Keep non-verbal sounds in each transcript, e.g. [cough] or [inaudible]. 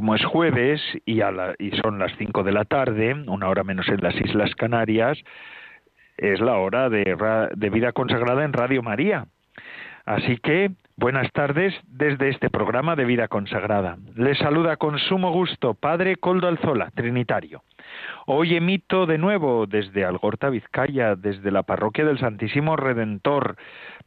como es jueves y, son las cinco de la tarde, una hora menos en las Islas Canarias, es la hora de vida consagrada en Radio María. Así que, buenas tardes desde este programa de vida consagrada. Les saluda con sumo gusto Padre Coldo Alzola, Trinitario. Hoy emito de nuevo desde Algorta, Vizcaya, desde la parroquia del Santísimo Redentor,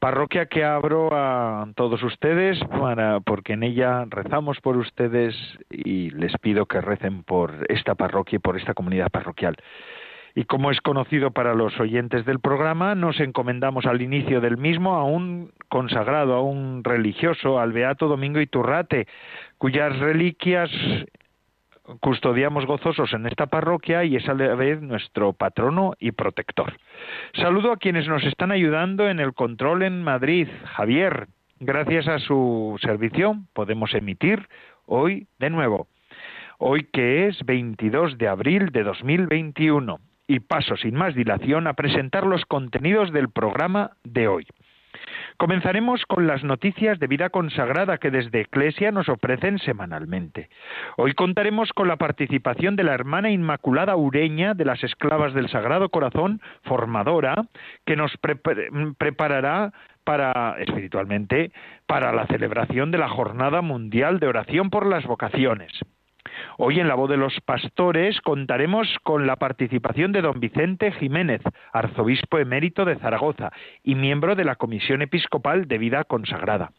parroquia que abro a todos ustedes para, porque en ella rezamos por ustedes y les pido que recen por esta parroquia y por esta comunidad parroquial. Y como es conocido para los oyentes del programa, nos encomendamos al inicio del mismo a un consagrado, a un religioso, al Beato Domingo Iturrate, cuyas reliquias custodiamos gozosos en esta parroquia y es a la vez nuestro patrono y protector. Saludo a quienes nos están ayudando en el control en Madrid. Javier, gracias a su servicio podemos emitir hoy de nuevo. Hoy que es 22 de abril de 2021 y paso sin más dilación a presentar los contenidos del programa de hoy. Comenzaremos con las noticias de vida consagrada que desde Eclesia nos ofrecen semanalmente. Hoy contaremos con la participación de la hermana Inmaculada Ureña de las Esclavas del Sagrado Corazón, formadora, que nos preparará para espiritualmente para la celebración de la Jornada Mundial de Oración por las Vocaciones. Hoy en la voz de los pastores contaremos con la participación de don Vicente Jiménez, arzobispo emérito de Zaragoza y miembro de la Comisión Episcopal de Vida Consagrada.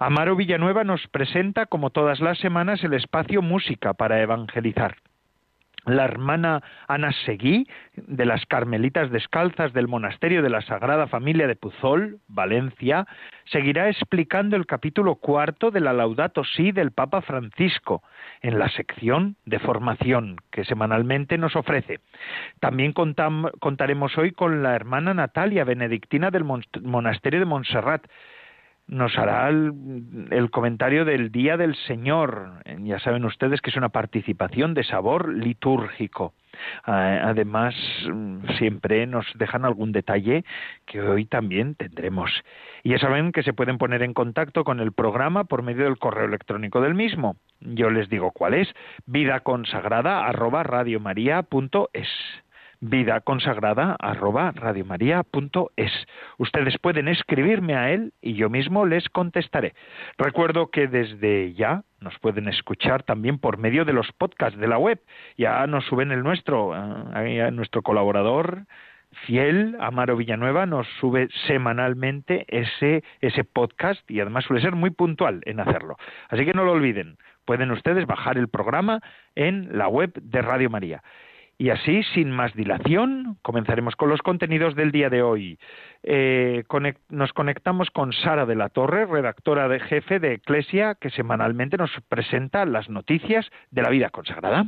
Amaro Villanueva nos presenta, como todas las semanas, el espacio Música para Evangelizar la hermana Ana Seguí, de las Carmelitas Descalzas del Monasterio de la Sagrada Familia de Puzol, Valencia, seguirá explicando el capítulo cuarto de la Laudato Si del Papa Francisco, en la sección de formación que semanalmente nos ofrece. También contaremos hoy con la hermana Natalia, benedictina del Monasterio de Montserrat, nos hará el, comentario del Día del Señor. Ya saben ustedes que es una participación de sabor litúrgico. Además, siempre nos dejan algún detalle que hoy también tendremos. Y ya saben que se pueden poner en contacto con el programa por medio del correo electrónico del mismo. Yo les digo cuál es, vidaconsagrada@radiomaria.es vida consagrada arroba radiomaria.es. Ustedes pueden escribirme a él y yo mismo les contestaré. Recuerdo que desde ya nos pueden escuchar también por medio de los podcasts de la web. Ya nos suben el nuestro, eh, nuestro colaborador fiel, Amaro Villanueva, nos sube semanalmente ese, ese podcast y además suele ser muy puntual en hacerlo. Así que no lo olviden, pueden ustedes bajar el programa en la web de Radio María. Y así, sin más dilación, comenzaremos con los contenidos del día de hoy. Eh, nos conectamos con Sara de la Torre, redactora de jefe de Eclesia, que semanalmente nos presenta las noticias de la vida consagrada.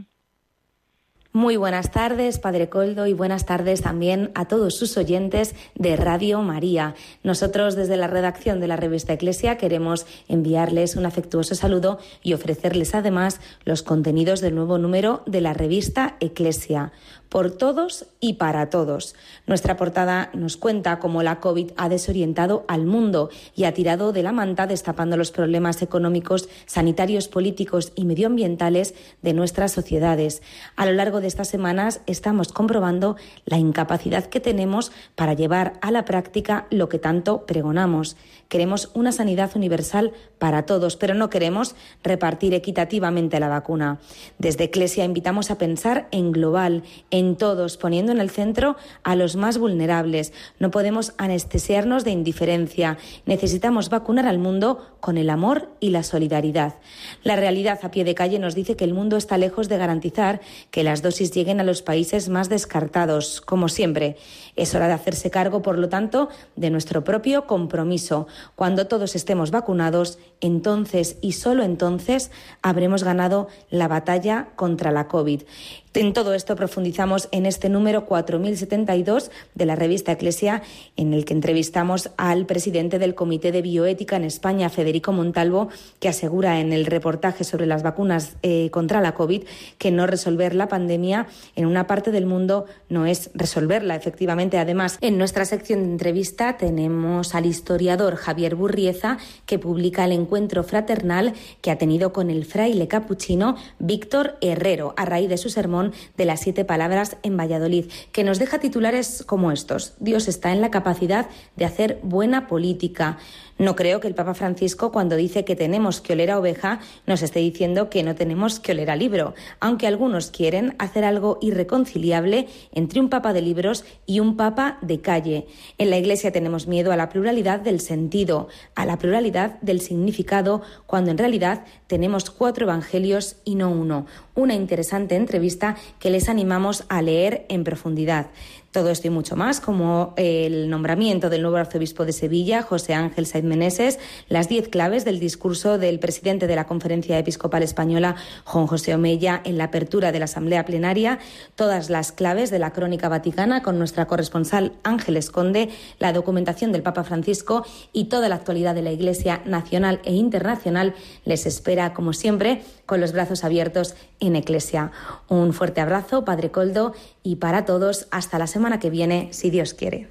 Muy buenas tardes, Padre Coldo, y buenas tardes también a todos sus oyentes de Radio María. Nosotros, desde la redacción de la revista Eclesia, queremos enviarles un afectuoso saludo y ofrecerles además los contenidos del nuevo número de la revista Eclesia por todos y para todos. Nuestra portada nos cuenta cómo la COVID ha desorientado al mundo y ha tirado de la manta destapando los problemas económicos, sanitarios, políticos y medioambientales de nuestras sociedades. A lo largo de estas semanas estamos comprobando la incapacidad que tenemos para llevar a la práctica lo que tanto pregonamos. Queremos una sanidad universal para todos, pero no queremos repartir equitativamente la vacuna. Desde Eclesia invitamos a pensar en global, en todos, poniendo en el centro a los más vulnerables. No podemos anestesiarnos de indiferencia. Necesitamos vacunar al mundo con el amor y la solidaridad. La realidad a pie de calle nos dice que el mundo está lejos de garantizar que las dosis lleguen a los países más descartados, como siempre. Es hora de hacerse cargo, por lo tanto, de nuestro propio compromiso. Cuando todos estemos vacunados, entonces y solo entonces habremos ganado la batalla contra la COVID. En todo esto profundizamos en este número 4072 de la revista Eclesia, en el que entrevistamos al presidente del Comité de Bioética en España, Federico Montalvo, que asegura en el reportaje sobre las vacunas eh, contra la COVID que no resolver la pandemia en una parte del mundo no es resolverla, efectivamente. Además, en nuestra sección de entrevista tenemos al historiador Javier Burrieza, que publica el encuentro fraternal que ha tenido con el fraile capuchino Víctor Herrero a raíz de su sermón de las siete palabras en Valladolid, que nos deja titulares como estos. Dios está en la capacidad de hacer buena política. No creo que el Papa Francisco, cuando dice que tenemos que oler a oveja, nos esté diciendo que no tenemos que oler a libro, aunque algunos quieren hacer algo irreconciliable entre un Papa de libros y un Papa de calle. En la Iglesia tenemos miedo a la pluralidad del sentido, a la pluralidad del significado, cuando en realidad tenemos cuatro evangelios y no uno. Una interesante entrevista que les animamos a leer en profundidad. Todo esto y mucho más, como el nombramiento del nuevo arzobispo de Sevilla, José Ángel Saiz Meneses, las diez claves del discurso del presidente de la Conferencia Episcopal Española, Juan José Omella, en la apertura de la Asamblea Plenaria, todas las claves de la Crónica Vaticana con nuestra corresponsal Ángel Esconde, la documentación del Papa Francisco y toda la actualidad de la Iglesia nacional e internacional. Les espera, como siempre, con los brazos abiertos en Eclesia. Un fuerte abrazo, Padre Coldo, y para todos, hasta la semana que viene, si Dios quiere.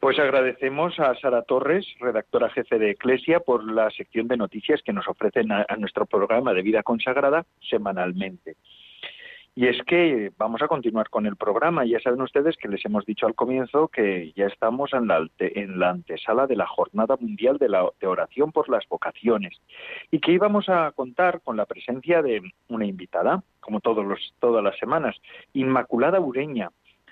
Pues agradecemos a Sara Torres, redactora jefe de Eclesia, por la sección de noticias que nos ofrecen a, nuestro programa de vida consagrada semanalmente. Y es que vamos a continuar con el programa. Ya saben ustedes que les hemos dicho al comienzo que ya estamos en la, en la antesala de la Jornada Mundial de, la, de Oración por las Vocaciones y que íbamos a contar con la presencia de una invitada, como todos los, todas las semanas, Inmaculada Ureña.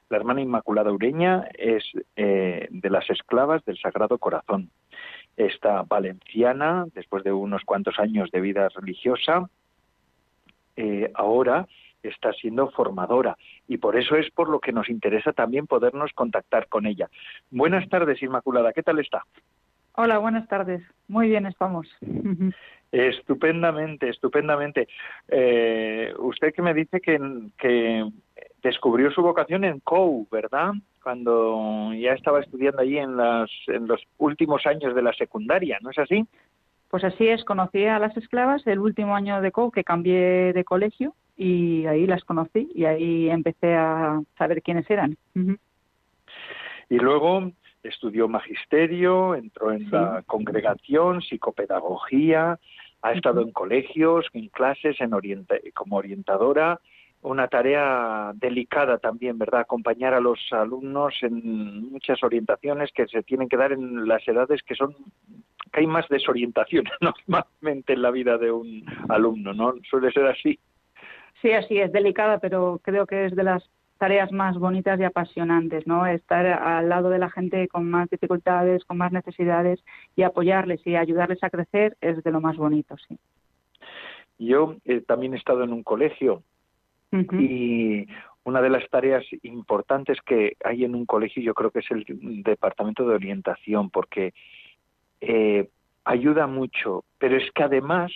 La hermana Inmaculada Ureña es eh, de las esclavas del Sagrado Corazón. Esta valenciana, después de unos cuantos años de vida religiosa, eh, ahora está siendo formadora y por eso es por lo que nos interesa también podernos contactar con ella. Buenas tardes, Inmaculada, ¿qué tal está? Hola, buenas tardes. Muy bien estamos. Estupendamente, estupendamente. Eh, usted que me dice que, que descubrió su vocación en COU, ¿verdad? Cuando ya estaba estudiando allí en, las, en los últimos años de la secundaria, ¿no es así? Pues así es, conocí a las esclavas el último año de COU que cambié de colegio y ahí las conocí y ahí empecé a saber quiénes eran. Y luego estudió magisterio, entró en la congregación, psicopedagogía, ha estado en colegios, en clases, en como orientadora, una tarea delicada también, ¿verdad? Acompañar a los alumnos en muchas orientaciones que se tienen que dar en las edades que son que hay más desorientación [laughs] normalmente en la vida de un alumno, ¿no? Suele ser así. Sí, así es, delicada, pero creo que es de las tareas más bonitas y apasionantes, ¿no? Estar al lado de la gente con más dificultades, con más necesidades y apoyarles y ayudarles a crecer es de lo más bonito, sí. Yo eh, también he estado en un colegio y una de las tareas importantes que hay en un colegio yo creo que es el departamento de orientación porque eh, ayuda mucho, pero es que además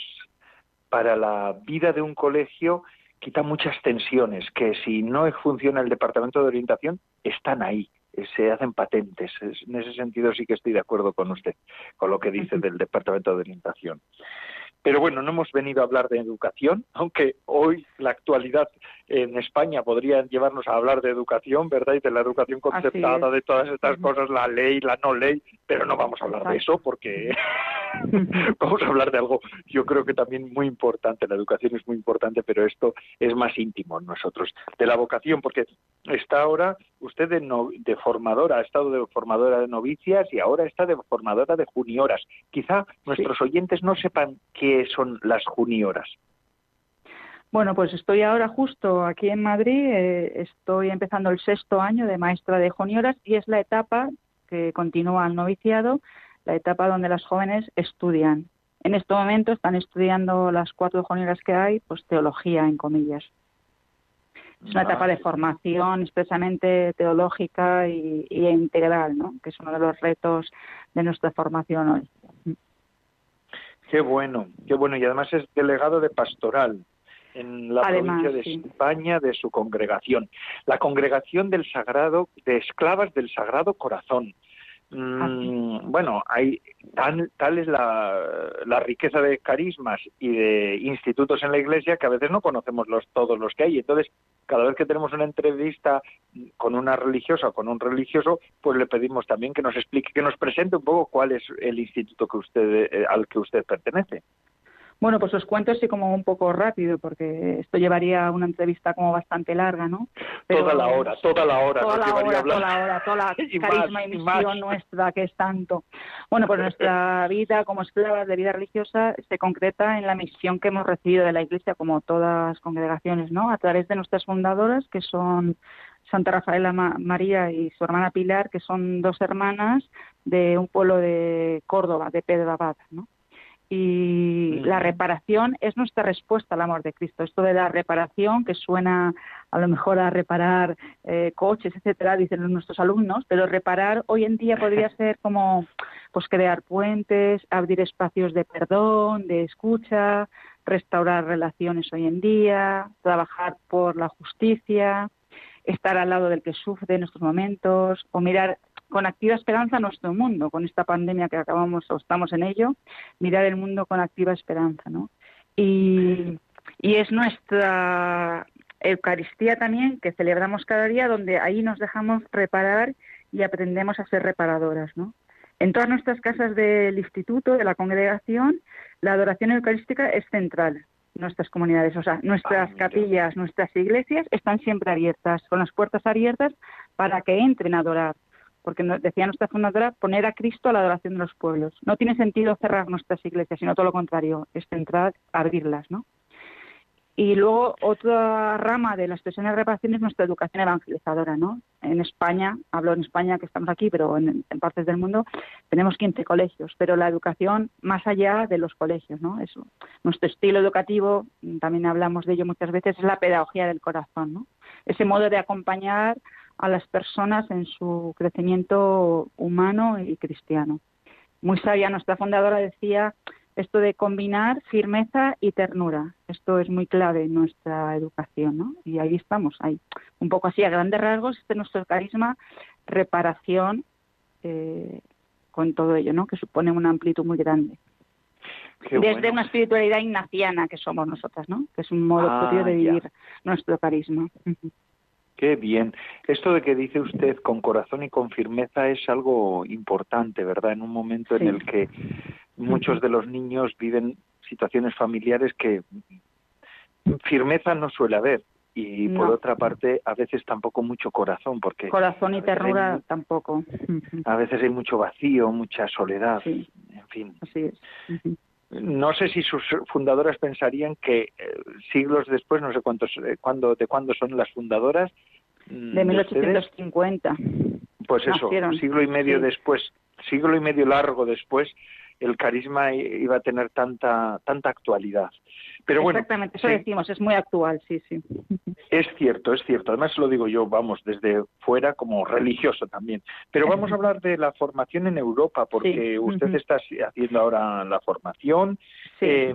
para la vida de un colegio quita muchas tensiones que si no funciona el departamento de orientación están ahí se hacen patentes. En ese sentido sí que estoy de acuerdo con usted, con lo que dice del Departamento de Orientación. Pero bueno, no hemos venido a hablar de educación, aunque hoy la actualidad en España podría llevarnos a hablar de educación, ¿verdad? Y de la educación conceptada, de todas estas cosas, la ley, la no ley, pero no vamos a hablar de eso porque [laughs] [laughs] vamos a hablar de algo, yo creo que también muy importante, la educación es muy importante, pero esto es más íntimo en nosotros, de la vocación, porque está ahora usted de, de formadora, ha estado de formadora de novicias y ahora está de formadora de junioras. Quizá nuestros oyentes no sepan qué son las junioras. Bueno, pues estoy ahora justo aquí en Madrid, eh, estoy empezando el sexto año de maestra de junioras y es la etapa que continúa el noviciado, la etapa donde las jóvenes estudian. En este momento están estudiando las cuatro junioras que hay, pues teología en comillas. Es una etapa de formación expresamente teológica y, y, integral, ¿no? que es uno de los retos de nuestra formación hoy. Qué bueno, qué bueno. Y además es delegado de pastoral. En la provincia de España de su congregación, la congregación del Sagrado, de esclavas del Sagrado Corazón. Mm, bueno, hay tal, tal es la, la, riqueza de carismas y de institutos en la Iglesia que a veces no conocemos los, todos los que hay. Entonces, cada vez que tenemos una entrevista con una religiosa o con un religioso, pues le pedimos también que nos explique, que nos presente un poco cuál es el instituto que usted, eh, al que usted pertenece. Bueno, pues os cuento así como un poco rápido, porque esto llevaría una entrevista como bastante larga, ¿no? toda la hora, toda la hora. Toda la hora, toda la hora, toda la carisma y, misión nuestra, que es tanto. Bueno, pues nuestra [laughs] vida como esclavas de vida religiosa se concreta en la misión que hemos recibido de la Iglesia, como todas las congregaciones, ¿no? A través de nuestras fundadoras, que son Santa Rafaela María y su hermana Pilar, que son dos hermanas de un pueblo de Córdoba, de Pedro Abad, ¿no? Y la reparación es nuestra respuesta al amor de Cristo. Esto de la reparación, que suena a lo mejor a reparar eh, coches, etcétera, dicen nuestros alumnos, pero reparar hoy en día podría [laughs] ser como pues crear puentes, abrir espacios de perdón, de escucha, restaurar relaciones hoy en día, trabajar por la justicia, estar al lado del que sufre en estos momentos, o mirar con activa esperanza nuestro mundo, con esta pandemia que acabamos o estamos en ello, mirar el mundo con activa esperanza, ¿no? Y, y es nuestra Eucaristía también que celebramos cada día, donde ahí nos dejamos reparar y aprendemos a ser reparadoras, ¿no? En todas nuestras casas del instituto, de la congregación, la adoración eucarística es central nuestras comunidades, o sea, nuestras ah, capillas, nuestras iglesias están siempre abiertas, con las puertas abiertas para que entren a adorar porque decía nuestra fundadora, poner a Cristo a la adoración de los pueblos. No tiene sentido cerrar nuestras iglesias, sino todo lo contrario, es centrar, abrirlas, ¿no? Y luego otra rama de la expresión de reparación es nuestra educación evangelizadora, ¿no? En España, hablo en España que estamos aquí, pero en, partes del mundo tenemos 15 colegios, pero la educación más allá de los colegios, ¿no? Nuestro estilo educativo, también hablamos de ello muchas veces, es la pedagogía del corazón, ¿no? Ese modo de acompañar a las personas en su crecimiento humano y cristiano. Muy sabia nuestra fundadora decía esto de combinar firmeza y ternura. Esto es muy clave en nuestra educación, ¿no? Y ahí estamos, ahí. Un poco así, a grandes rasgos, este es nuestro carisma, reparación eh, con todo ello, ¿no? Que supone una amplitud muy grande. Desde una espiritualidad ignaciana que somos nosotras, ¿no? Que es un modo ah, propio de vivir nuestro carisma. Qué bien. Esto de que dice usted con corazón y con firmeza es algo importante, ¿verdad? En un momento en el que muchos de los niños viven situaciones familiares que firmeza no suele haber. Y por otra parte a veces tampoco mucho corazón porque corazón y ternura tampoco. a veces hay mucho vacío mucha soledad en fin. Así es no sé si sus fundadoras pensarían que eh, siglos después, no sé cuántos, eh, cuándo, de cuándo son las fundadoras. Mm, de 1850. pues eso, siglo y medio después, siglo y medio largo después, el carisma iba a tener tanta tanta actualidad. Pero bueno, Exactamente, eso decimos, es muy actual, sí, sí. [laughs] Es cierto, es cierto. Además lo digo yo, vamos, desde fuera como religioso también. Pero vamos a hablar de la formación en Europa, porque usted está haciendo ahora la formación. Eh,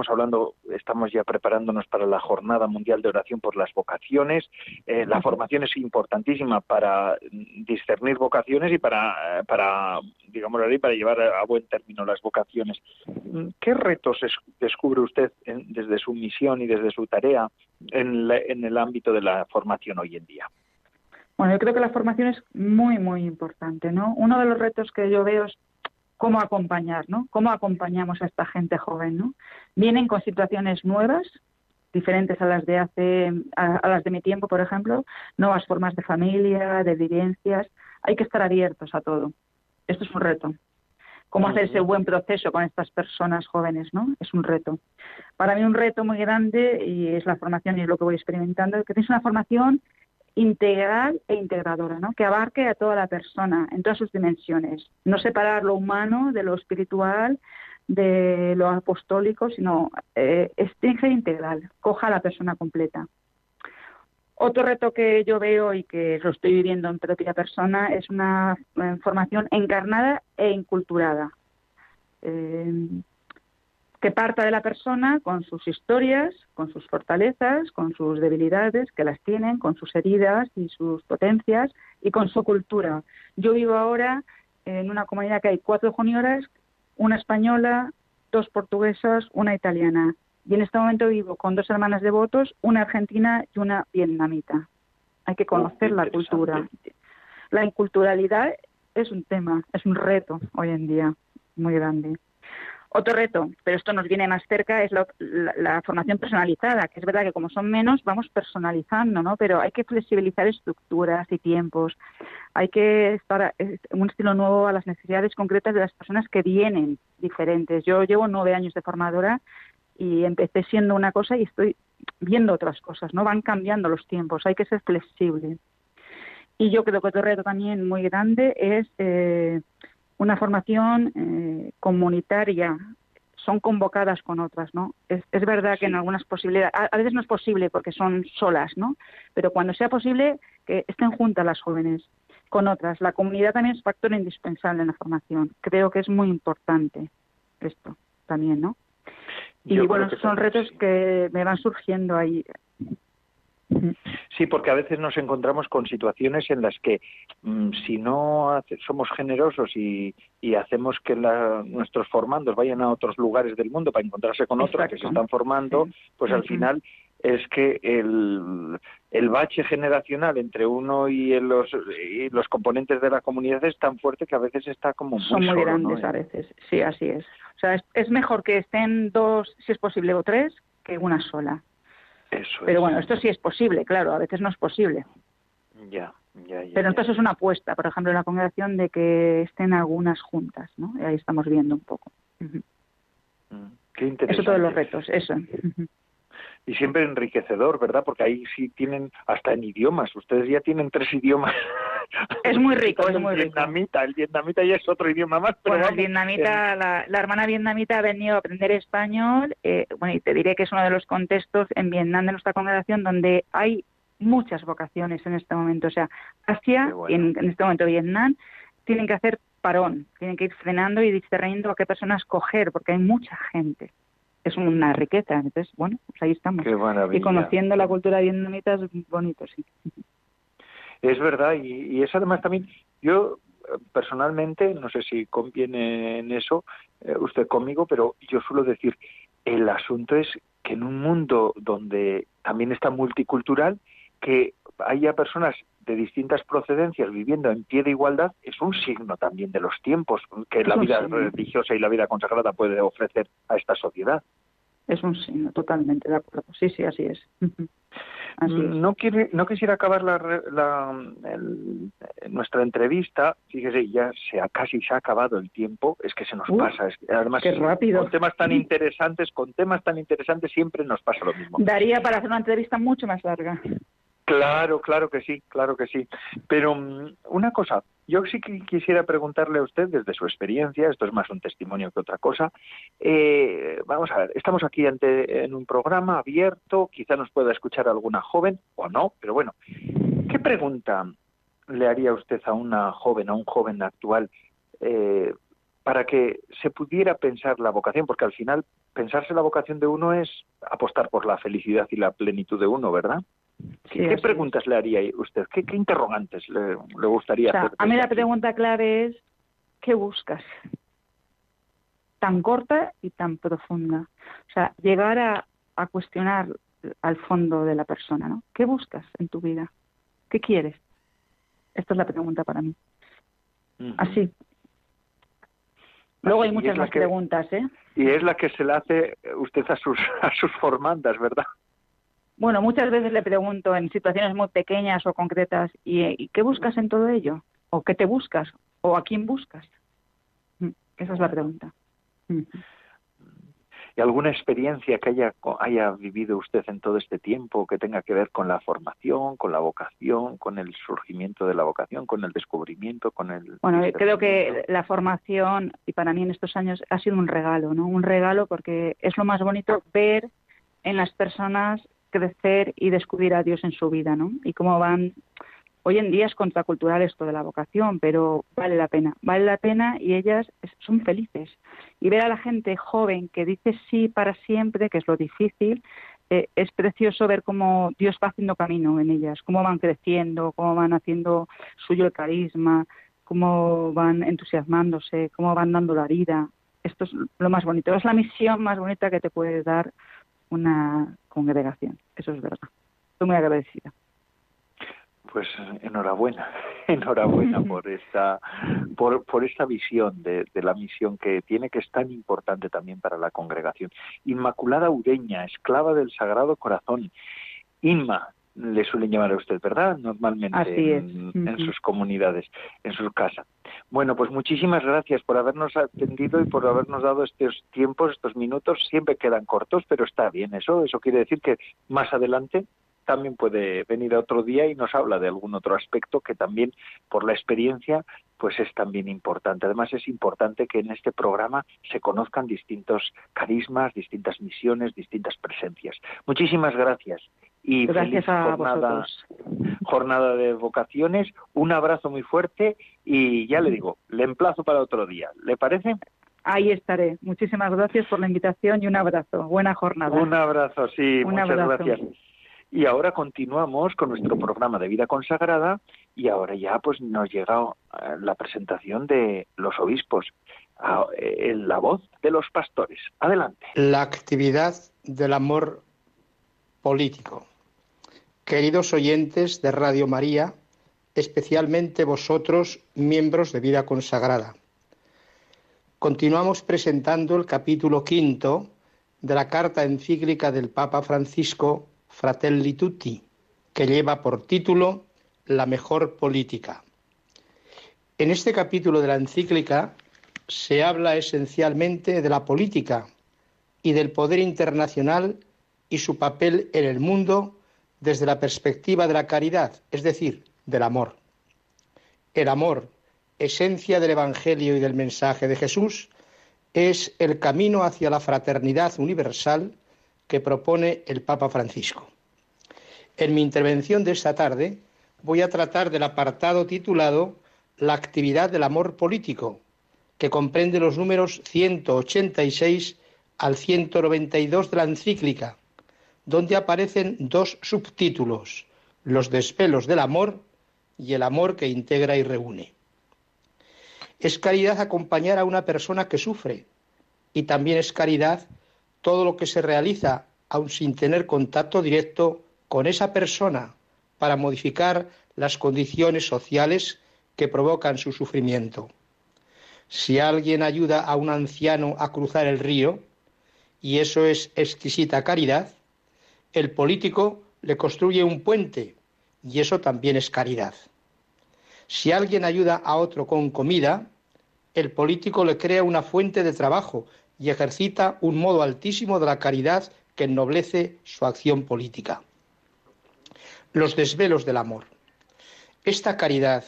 estamos hablando, estamos ya preparándonos para la Jornada Mundial de Oración por las Vocaciones. Eh, la formación es importantísima para discernir vocaciones y para, para digamos así, para llevar a buen término las vocaciones. ¿Qué retos descubre usted desde su misión y desde su tarea en, en el ámbito de la formación hoy en día? Bueno, yo creo que la formación es muy, muy importante, ¿no? Uno de los retos que yo veo es cómo acompañar, ¿no? Cómo acompañamos a esta gente joven, ¿no? Vienen con situaciones nuevas, diferentes a las de hace, a, las de mi tiempo, por ejemplo, nuevas formas de familia, de vivencias. Hay que estar abiertos a todo. Esto es un reto. Cómo hacer ese buen proceso con estas personas jóvenes, ¿no? Es un reto. Para mí un reto muy grande y es la formación y es lo que voy experimentando, que tienes una formación integral e integradora, ¿no? que abarque a toda la persona en todas sus dimensiones. No separar lo humano de lo espiritual, de lo apostólico, sino eh, ser integral, coja a la persona completa. Otro reto que yo veo y que lo estoy viviendo en propia persona es una formación encarnada e inculturada. Eh, que parta de la persona con sus historias, con sus fortalezas, con sus debilidades, que las tienen, con sus heridas y sus potencias y con su cultura. Yo vivo ahora en una comunidad que hay cuatro junioras, una española, dos portuguesas, una italiana. Y en este momento vivo con dos hermanas devotos, una argentina y una vietnamita. Hay que conocer la cultura. La inculturalidad es un tema, es un reto hoy en día muy grande. Otro reto, pero esto nos viene más cerca, es la, formación personalizada, que es verdad que como son menos, vamos personalizando, ¿no? Pero hay que flexibilizar estructuras y tiempos, hay que estar un estilo nuevo a las necesidades concretas de las personas que vienen diferentes. Yo llevo nueve años de formadora y empecé siendo una cosa y estoy viendo otras cosas, ¿no? Van cambiando los tiempos, hay que ser flexible. Y yo creo que otro reto también muy grande es eh, una formación eh, comunitaria. Son convocadas con otras, ¿no? Es, verdad que en algunas posibilidades, a, veces no es posible porque son solas, ¿no? Pero cuando sea posible, que estén juntas las jóvenes con otras. La comunidad también es factor indispensable en la formación. Creo que es muy importante esto también, ¿no? Y bueno, son retos que me van surgiendo ahí. Sí, porque a veces nos encontramos con situaciones en las que mm, si no somos generosos y, hacemos que nuestros formandos vayan a otros lugares del mundo para encontrarse con otros que se están formando, pues al final es que el, el bache generacional entre uno y los, y los componentes de la comunidad es tan fuerte que a veces está como muy Son muy grandes a veces, sí, así es. O sea, es, es mejor que estén dos, si es posible, o tres, que una sola. Pero bueno, esto sí es posible, claro, a veces no es posible. Ya, ya, ya. Pero entonces es una apuesta, por ejemplo, en la congregación de que estén algunas juntas, ¿no? Y ahí estamos viendo un poco. Mm, qué interesante. Eso todos los retos, eso y siempre enriquecedor, ¿verdad? Porque ahí sí tienen hasta en idiomas. Ustedes ya tienen tres idiomas. [laughs] Es muy rico, es muy vietnamita, El vietnamita ya es otro idioma más. Pero bueno, el vietnamita, la, hermana vietnamita ha venido a aprender español. Eh, bueno, y te diré que es uno de los contextos en Vietnam de nuestra congregación donde hay muchas vocaciones en este momento. O sea, Asia y en, este momento Vietnam tienen que hacer parón, tienen que ir frenando y discerniendo a qué personas coger, porque hay mucha gente es una riqueza. Entonces, bueno, pues ahí estamos. y conociendo la cultura vietnamita es bonito, sí. Es verdad, y, es además también, yo eh, personalmente, no sé si conviene en eso eh, usted conmigo, pero yo suelo decir, el asunto es que en un mundo donde también está multicultural, que haya personas de distintas procedencias viviendo en pie de igualdad es un signo también de los tiempos que la vida religiosa y la vida consagrada puede ofrecer a esta sociedad. Es un signo, totalmente de acuerdo. Sí, sí, así es. No, quiere, no quisiera acabar la, nuestra entrevista. Fíjese, ya se ha, casi se ha acabado el tiempo. Es que se nos pasa. Es además, qué rápido. con temas tan interesantes, con temas tan interesantes siempre nos pasa lo mismo. Daría para hacer una entrevista mucho más larga. Claro, claro que sí, claro que sí. Pero mm, una cosa, yo sí que quisiera preguntarle a usted desde su experiencia, esto es más un testimonio que otra cosa. Eh, vamos a ver, estamos aquí ante, en un programa abierto, quizá nos pueda escuchar alguna joven o no, pero bueno, ¿qué pregunta le haría usted a una joven, a un joven actual, eh, para que se pudiera pensar la vocación? Porque al final pensarse la vocación de uno es apostar por la felicidad y la plenitud de uno, ¿verdad? ¿Qué, preguntas le haría usted? ¿Qué, interrogantes le, gustaría hacer? A mí la pregunta clave es, ¿qué buscas? Tan corta y tan profunda. O sea, llegar a, cuestionar al fondo de la persona, ¿no? ¿Qué buscas en tu vida? ¿Qué quieres? Esta es la pregunta para mí. Así. Luego hay muchas más preguntas, ¿eh? Y es la que se le hace usted a sus, [laughs] a sus formandas, ¿verdad? Bueno, muchas veces le pregunto en situaciones muy pequeñas o concretas, ¿y, qué buscas en todo ello? ¿O qué te buscas? ¿O a quién buscas? Mm, esa es la pregunta. Mm. ¿Y alguna experiencia que haya, haya vivido usted en todo este tiempo que tenga que ver con la formación, con la vocación, con el surgimiento de la vocación, con el descubrimiento, con el... Bueno, creo que la formación, y para mí en estos años, ha sido un regalo, ¿no? Un regalo porque es lo más bonito ver en las personas crecer y descubrir a Dios en su vida, ¿no? Y cómo van Hoy en día es contracultural esto de la vocación, pero vale la pena, vale la pena y ellas son felices. Y ver a la gente joven que dice sí para siempre, que es lo difícil, eh, es precioso ver cómo Dios va haciendo camino en ellas, cómo van creciendo, cómo van haciendo suyo el carisma, cómo van entusiasmándose, cómo van dando la vida. Esto es lo más bonito, es la misión más bonita que te puede dar una congregación, eso es verdad. Estoy muy agradecida. Pues enhorabuena, [laughs] enhorabuena [laughs] por esta, por, por esta visión de, la misión que tiene, que es tan importante también para la congregación. Inmaculada Ureña, esclava del Sagrado Corazón. Inma, le suelen llamar a usted, ¿verdad? Normalmente en, en, sus comunidades, en su casa. Bueno, pues muchísimas gracias por habernos atendido y por habernos dado estos tiempos, estos minutos. Siempre quedan cortos, pero está bien eso. Eso quiere decir que más adelante también puede venir otro día y nos habla de algún otro aspecto que también por la experiencia pues es también importante. Además es importante que en este programa se conozcan distintos carismas, distintas misiones, distintas presencias. Muchísimas gracias y gracias feliz jornada, jornada de vocaciones. Un abrazo muy fuerte y ya le digo, le emplazo para otro día. ¿Le parece? Ahí estaré. Muchísimas gracias por la invitación y un abrazo. Buena jornada. Un abrazo, sí, muchas gracias. Y ahora continuamos con nuestro programa de vida consagrada y ahora ya pues nos llega eh, la presentación de los obispos, en la voz de los pastores. Adelante. La actividad del amor político. Queridos oyentes de Radio María, especialmente vosotros, miembros de vida consagrada. Continuamos presentando el capítulo quinto de la carta encíclica del Papa Francisco Fratelli Tutti, que lleva por título La mejor política. En este capítulo de la encíclica se habla esencialmente de la política y del poder internacional y su papel en el mundo desde la perspectiva de la caridad, es decir, del amor. El amor, esencia del Evangelio y del mensaje de Jesús, es el camino hacia la fraternidad universal que propone el Papa Francisco. En mi intervención de esta tarde voy a tratar del apartado titulado La actividad del amor político, que comprende los números 186 al 192 de la encíclica, donde aparecen dos subtítulos, Los desvelos del amor y el amor que integra y reúne. Es caridad acompañar a una persona que sufre y también es caridad todo lo que se realiza, aun sin tener contacto directo con esa persona para modificar las condiciones sociales que provocan su sufrimiento. Si alguien ayuda a un anciano a cruzar el río, y eso es exquisita caridad, el político le construye un puente, y eso también es caridad. Si alguien ayuda a otro con comida, el político le crea una fuente de trabajo y ejercita un modo altísimo de la caridad que ennoblece su acción política. Los desvelos del amor. Esta caridad,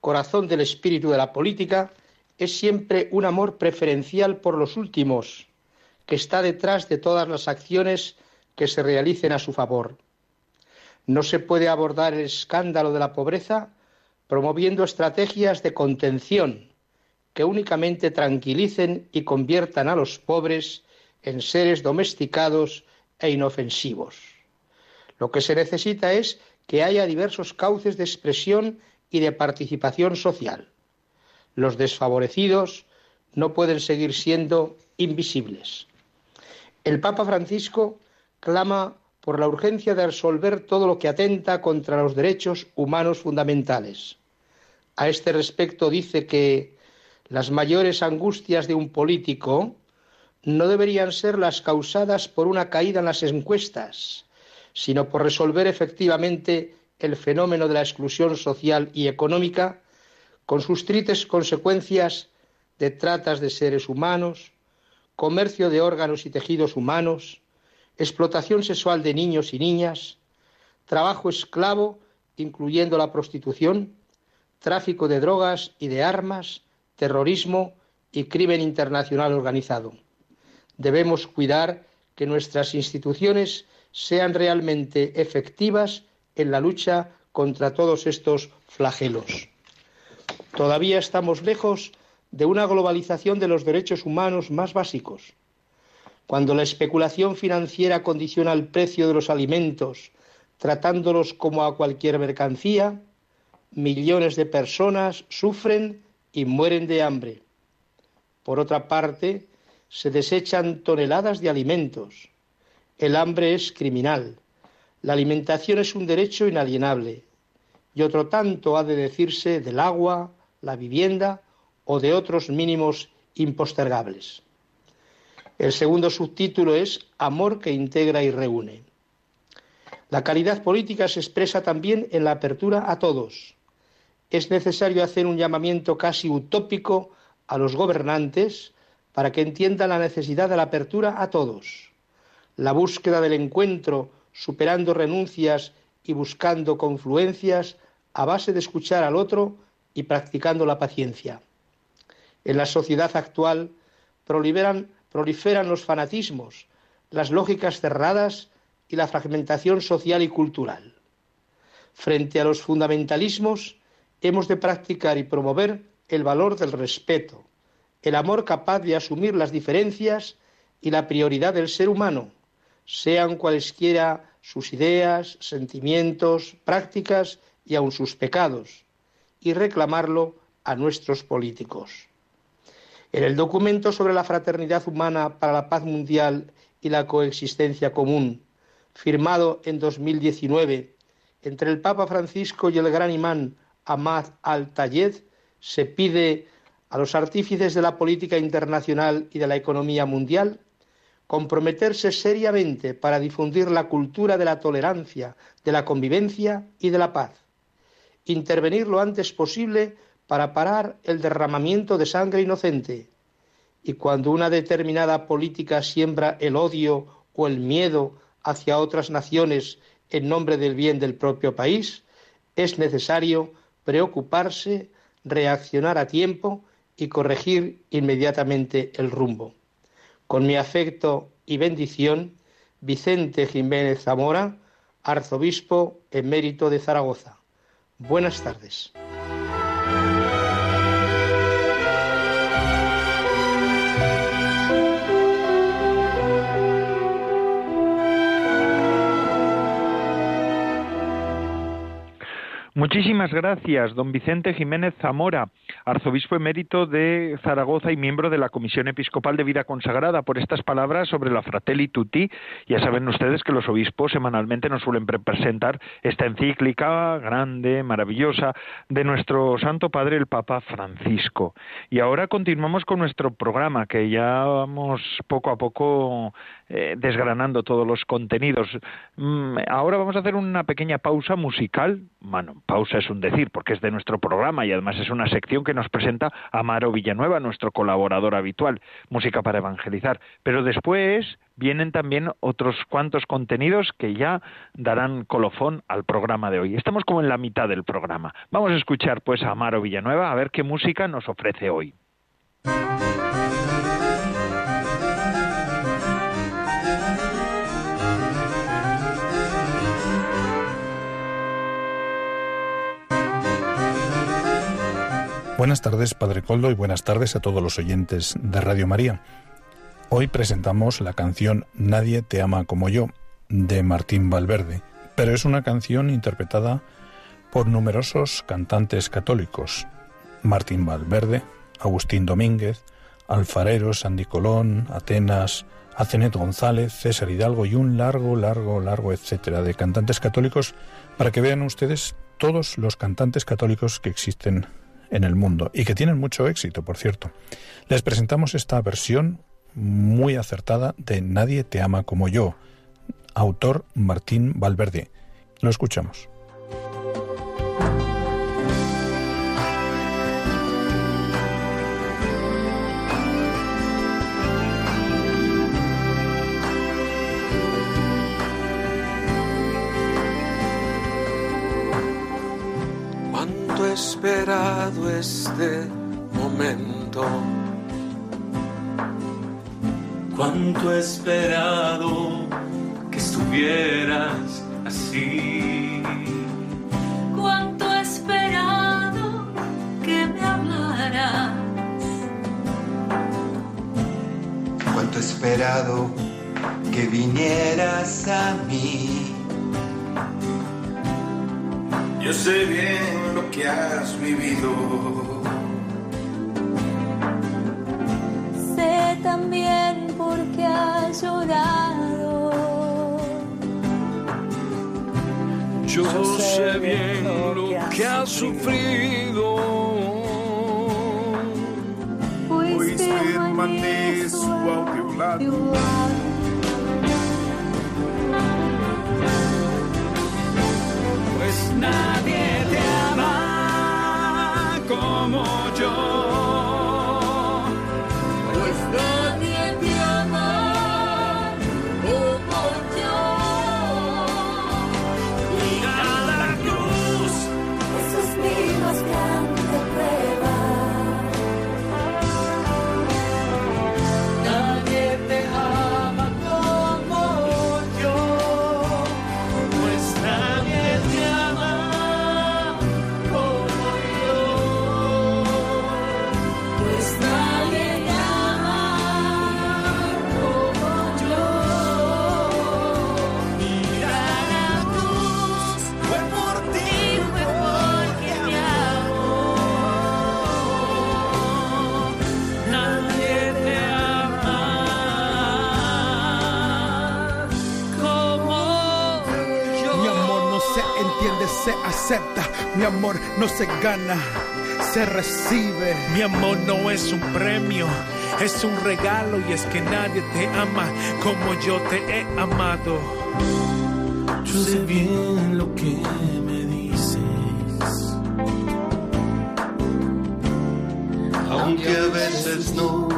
corazón del espíritu de la política, es siempre un amor preferencial por los últimos, que está detrás de todas las acciones que se realicen a su favor. No se puede abordar el escándalo de la pobreza promoviendo estrategias de contención, que únicamente tranquilicen y conviertan a los pobres en seres domesticados e inofensivos. Lo que se necesita es que haya diversos cauces de expresión y de participación social. Los desfavorecidos no pueden seguir siendo invisibles. El Papa Francisco clama por la urgencia de resolver todo lo que atenta contra los derechos humanos fundamentales. A este respecto dice que las mayores angustias de un político no deberían ser las causadas por una caída en las encuestas, sino por resolver efectivamente el fenómeno de la exclusión social y económica con sus tristes consecuencias de tratas de seres humanos, comercio de órganos y tejidos humanos, explotación sexual de niños y niñas, trabajo esclavo, incluyendo la prostitución, tráfico de drogas y de armas, terrorismo y crimen internacional organizado. Debemos cuidar que nuestras instituciones sean realmente efectivas en la lucha contra todos estos flagelos. Todavía estamos lejos de una globalización de los derechos humanos más básicos. Cuando la especulación financiera condiciona el precio de los alimentos, tratándolos como a cualquier mercancía, millones de personas sufren y mueren de hambre. Por otra parte, se desechan toneladas de alimentos. El hambre es criminal. La alimentación es un derecho inalienable. Y otro tanto ha de decirse del agua, la vivienda o de otros mínimos impostergables. El segundo subtítulo es Amor que integra y reúne. La calidad política se expresa también en la apertura a todos. Es necesario hacer un llamamiento casi utópico a los gobernantes para que entiendan la necesidad de la apertura a todos. La búsqueda del encuentro, superando renuncias y buscando confluencias a base de escuchar al otro y practicando la paciencia. En la sociedad actual proliferan, proliferan los fanatismos, las lógicas cerradas y la fragmentación social y cultural. Frente a los fundamentalismos, hemos de practicar y promover el valor del respeto, el amor capaz de asumir las diferencias y la prioridad del ser humano, sean cualesquiera sus ideas, sentimientos, prácticas y aun sus pecados, y reclamarlo a nuestros políticos. En el documento sobre la fraternidad humana para la paz mundial y la coexistencia común, firmado en 2019 entre el Papa Francisco y el gran imán Ahmad al-Tayed, se pide a los artífices de la política internacional y de la economía mundial comprometerse seriamente para difundir la cultura de la tolerancia, de la convivencia y de la paz intervenir lo antes posible para parar el derramamiento de sangre inocente. Y cuando una determinada política siembra el odio o el miedo hacia otras naciones en nombre del bien del propio país, es necesario preocuparse, reaccionar a tiempo y corregir inmediatamente el rumbo. Con mi afecto y bendición, Vicente Jiménez Zamora, arzobispo emérito de Zaragoza. Buenas tardes. Muchísimas gracias, don Vicente Jiménez Zamora, arzobispo emérito de Zaragoza y miembro de la Comisión Episcopal de Vida Consagrada, por estas palabras sobre la Fratelli Tutti. Ya saben ustedes que los obispos semanalmente nos suelen presentar esta encíclica grande, maravillosa, de nuestro Santo Padre el Papa Francisco. Y ahora continuamos con nuestro programa, que ya vamos poco a poco eh, desgranando todos los contenidos. Mm, ahora vamos a hacer una pequeña pausa musical. Bueno, pausa es un decir, porque es de nuestro programa y además es una sección que nos presenta Amaro Villanueva, nuestro colaborador habitual, Música para Evangelizar. Pero después vienen también otros cuantos contenidos que ya darán colofón al programa de hoy. Estamos como en la mitad del programa. Vamos a escuchar pues a Amaro Villanueva a ver qué música nos ofrece hoy. Buenas tardes, Padre Coldo, y buenas tardes a todos los oyentes de Radio María. Hoy presentamos la canción Nadie te ama como yo, de Martín Valverde, pero es una canción interpretada por numerosos cantantes católicos. Martín Valverde, Agustín Domínguez, Alfarero, Sandy Colón, Atenas, Acenet González, César Hidalgo y un largo, largo, largo, etcétera, de cantantes católicos para que vean ustedes todos los cantantes católicos que existen en el mundo y que tienen mucho éxito, por cierto. Les presentamos esta versión muy acertada de Nadie te ama como yo, autor Martín Valverde. Lo escuchamos. tanto esperado este momento. Cuánto esperado que estuvieras así. Cuánto esperado que me hablaras. Cuánto esperado que vinieras a mí. Yo sé bien lo que has vivido. Sé también por qué has llorado. Yo sé bien lo que has sufrido. Pois permaneço ao teu lado. Nadie te ama como yo. Se acepta. Mi amor no se gana, se recibe. Mi amor no es un premio, es un regalo y es que nadie te ama como yo te he amado. Yo sé bien lo que me dices. Aunque a veces no,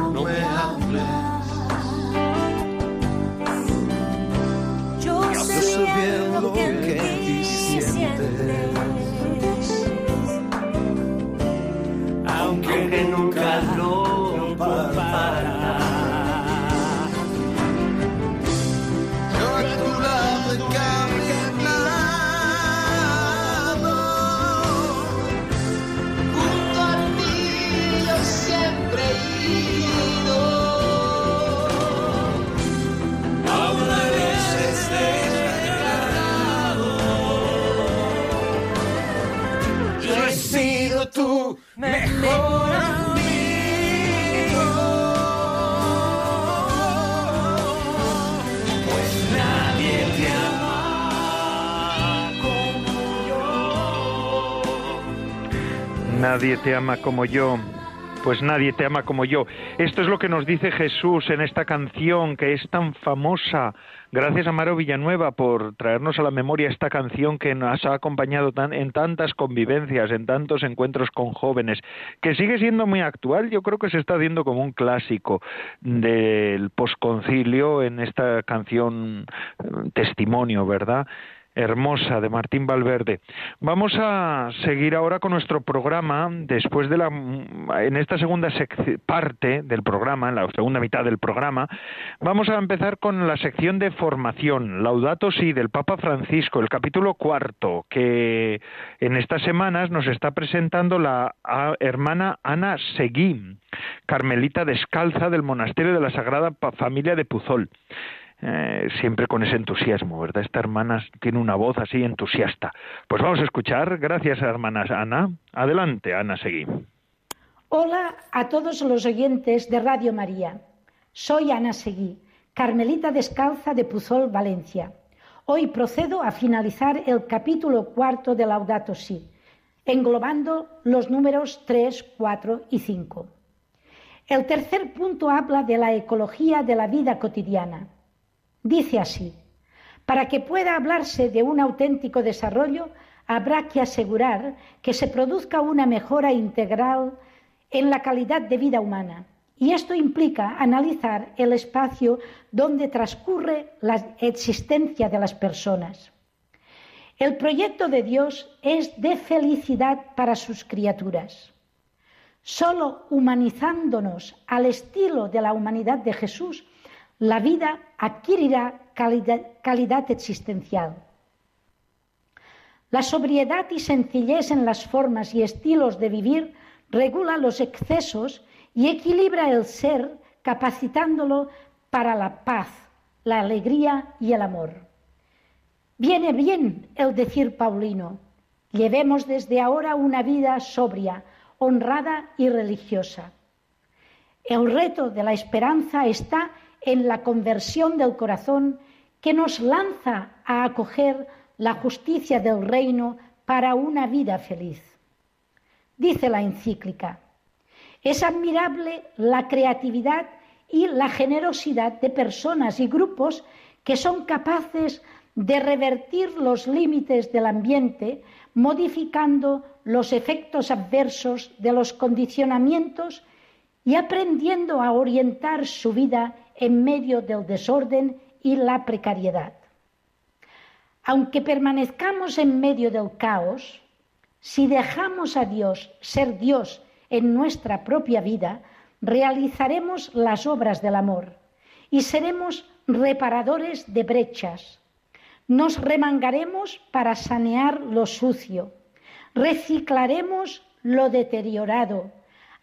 Nadie te ama como yo. Pues nadie te ama como yo. Esto es lo que nos dice Jesús en esta canción que es tan famosa. Gracias a Maro Villanueva por traernos a la memoria esta canción que nos ha acompañado en tantas convivencias, en tantos encuentros con jóvenes, que sigue siendo muy actual. Yo creo que se está haciendo como un clásico del posconcilio en esta canción eh, testimonio, ¿verdad? Hermosa de Martín Valverde. Vamos a seguir ahora con nuestro programa después de la en esta segunda parte del programa, en la segunda mitad del programa, vamos a empezar con la sección de formación, Laudato Si del Papa Francisco, el capítulo cuarto, que en estas semanas nos está presentando la hermana Ana Seguí, carmelita descalza del monasterio de la Sagrada Familia de Puzol. Eh, siempre con ese entusiasmo, ¿verdad? Esta hermana tiene una voz así entusiasta. Pues vamos a escuchar, gracias hermanas Ana. Adelante, Ana, seguí. Hola a todos los oyentes de Radio María. Soy Ana Seguí, Carmelita Descalza de Puzol, Valencia. Hoy procedo a finalizar el capítulo cuarto de Laudato Si, englobando los números 3, 4 y 5. El tercer punto habla de la ecología de la vida cotidiana. Dice así, para que pueda hablarse de un auténtico desarrollo, habrá que asegurar que se produzca una mejora integral en la calidad de vida humana. Y esto implica analizar el espacio donde transcurre la existencia de las personas. El proyecto de Dios es de felicidad para sus criaturas. Solo humanizándonos al estilo de la humanidad de Jesús, la vida adquirirá calidad, existencial. La sobriedad y sencillez en las formas y estilos de vivir regula los excesos y equilibra el ser, capacitándolo para la paz, la alegría y el amor. Viene bien el decir Paulino, llevemos desde ahora una vida sobria, honrada y religiosa. El reto de la esperanza está en la conversión del corazón que nos lanza a acoger la justicia del reino para una vida feliz. Dice la encíclica, es admirable la creatividad y la generosidad de personas y grupos que son capaces de revertir los límites del ambiente, modificando los efectos adversos de los condicionamientos y aprendiendo a orientar su vida en medio del desorden y la precariedad. Aunque permanezcamos en medio del caos, si dejamos a Dios ser Dios en nuestra propia vida, realizaremos las obras del amor y seremos reparadores de brechas. Nos remangaremos para sanear lo sucio, reciclaremos lo deteriorado,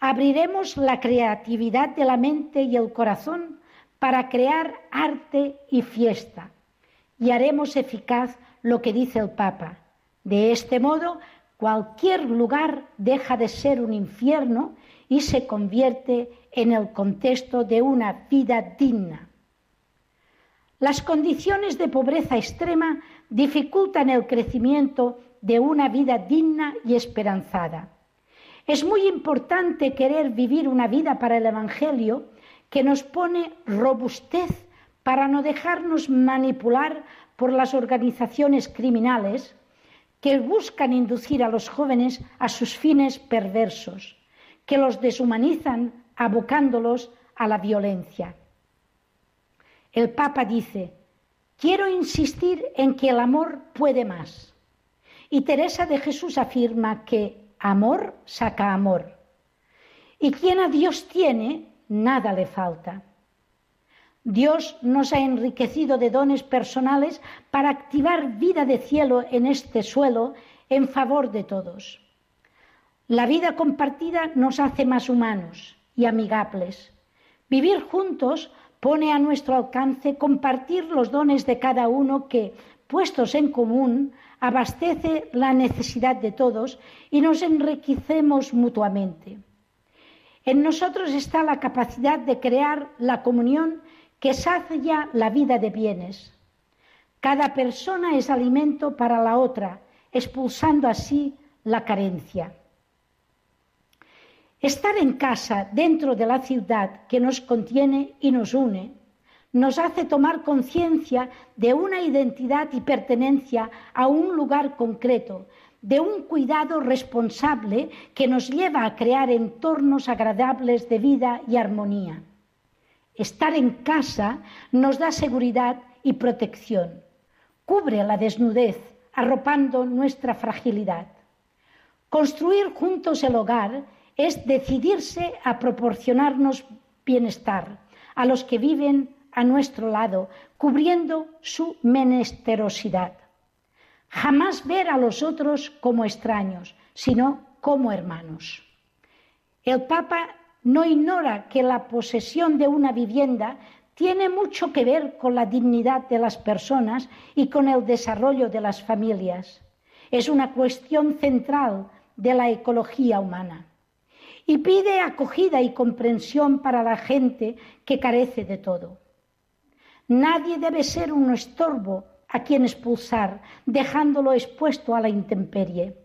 abriremos la creatividad de la mente y el corazón para crear arte y fiesta y haremos eficaz lo que dice el Papa. De este modo, cualquier lugar deja de ser un infierno y se convierte en el contexto de una vida digna. Las condiciones de pobreza extrema dificultan el crecimiento de una vida digna y esperanzada. Es muy importante querer vivir una vida para el Evangelio que nos pone robustez para no dejarnos manipular por las organizaciones criminales que buscan inducir a los jóvenes a sus fines perversos, que los deshumanizan abocándolos a la violencia. El Papa dice, quiero insistir en que el amor puede más. Y Teresa de Jesús afirma que amor saca amor. Y quien a Dios tiene, nada le falta. Dios nos ha enriquecido de dones personales para activar vida de cielo en este suelo en favor de todos. La vida compartida nos hace más humanos y amigables. Vivir juntos pone a nuestro alcance compartir los dones de cada uno que, puestos en común, abastece la necesidad de todos y nos enriquecemos mutuamente. En nosotros está la capacidad de crear la comunión que sacia la vida de bienes. Cada persona es alimento para la otra, expulsando así la carencia. Estar en casa dentro de la ciudad que nos contiene y nos une nos hace tomar conciencia de una identidad y pertenencia a un lugar concreto, de un cuidado responsable que nos lleva a crear entornos agradables de vida y armonía. Estar en casa nos da seguridad y protección. Cubre la desnudez, arropando nuestra fragilidad. Construir juntos el hogar es decidirse a proporcionarnos bienestar a los que viven a nuestro lado, cubriendo su menesterosidad. Jamás ver a los otros como extraños, sino como hermanos. El Papa no ignora que la posesión de una vivienda tiene mucho que ver con la dignidad de las personas y con el desarrollo de las familias. Es una cuestión central de la ecología humana. Y pide acogida y comprensión para la gente que carece de todo. Nadie debe ser un estorbo a quien expulsar, dejándolo expuesto a la intemperie.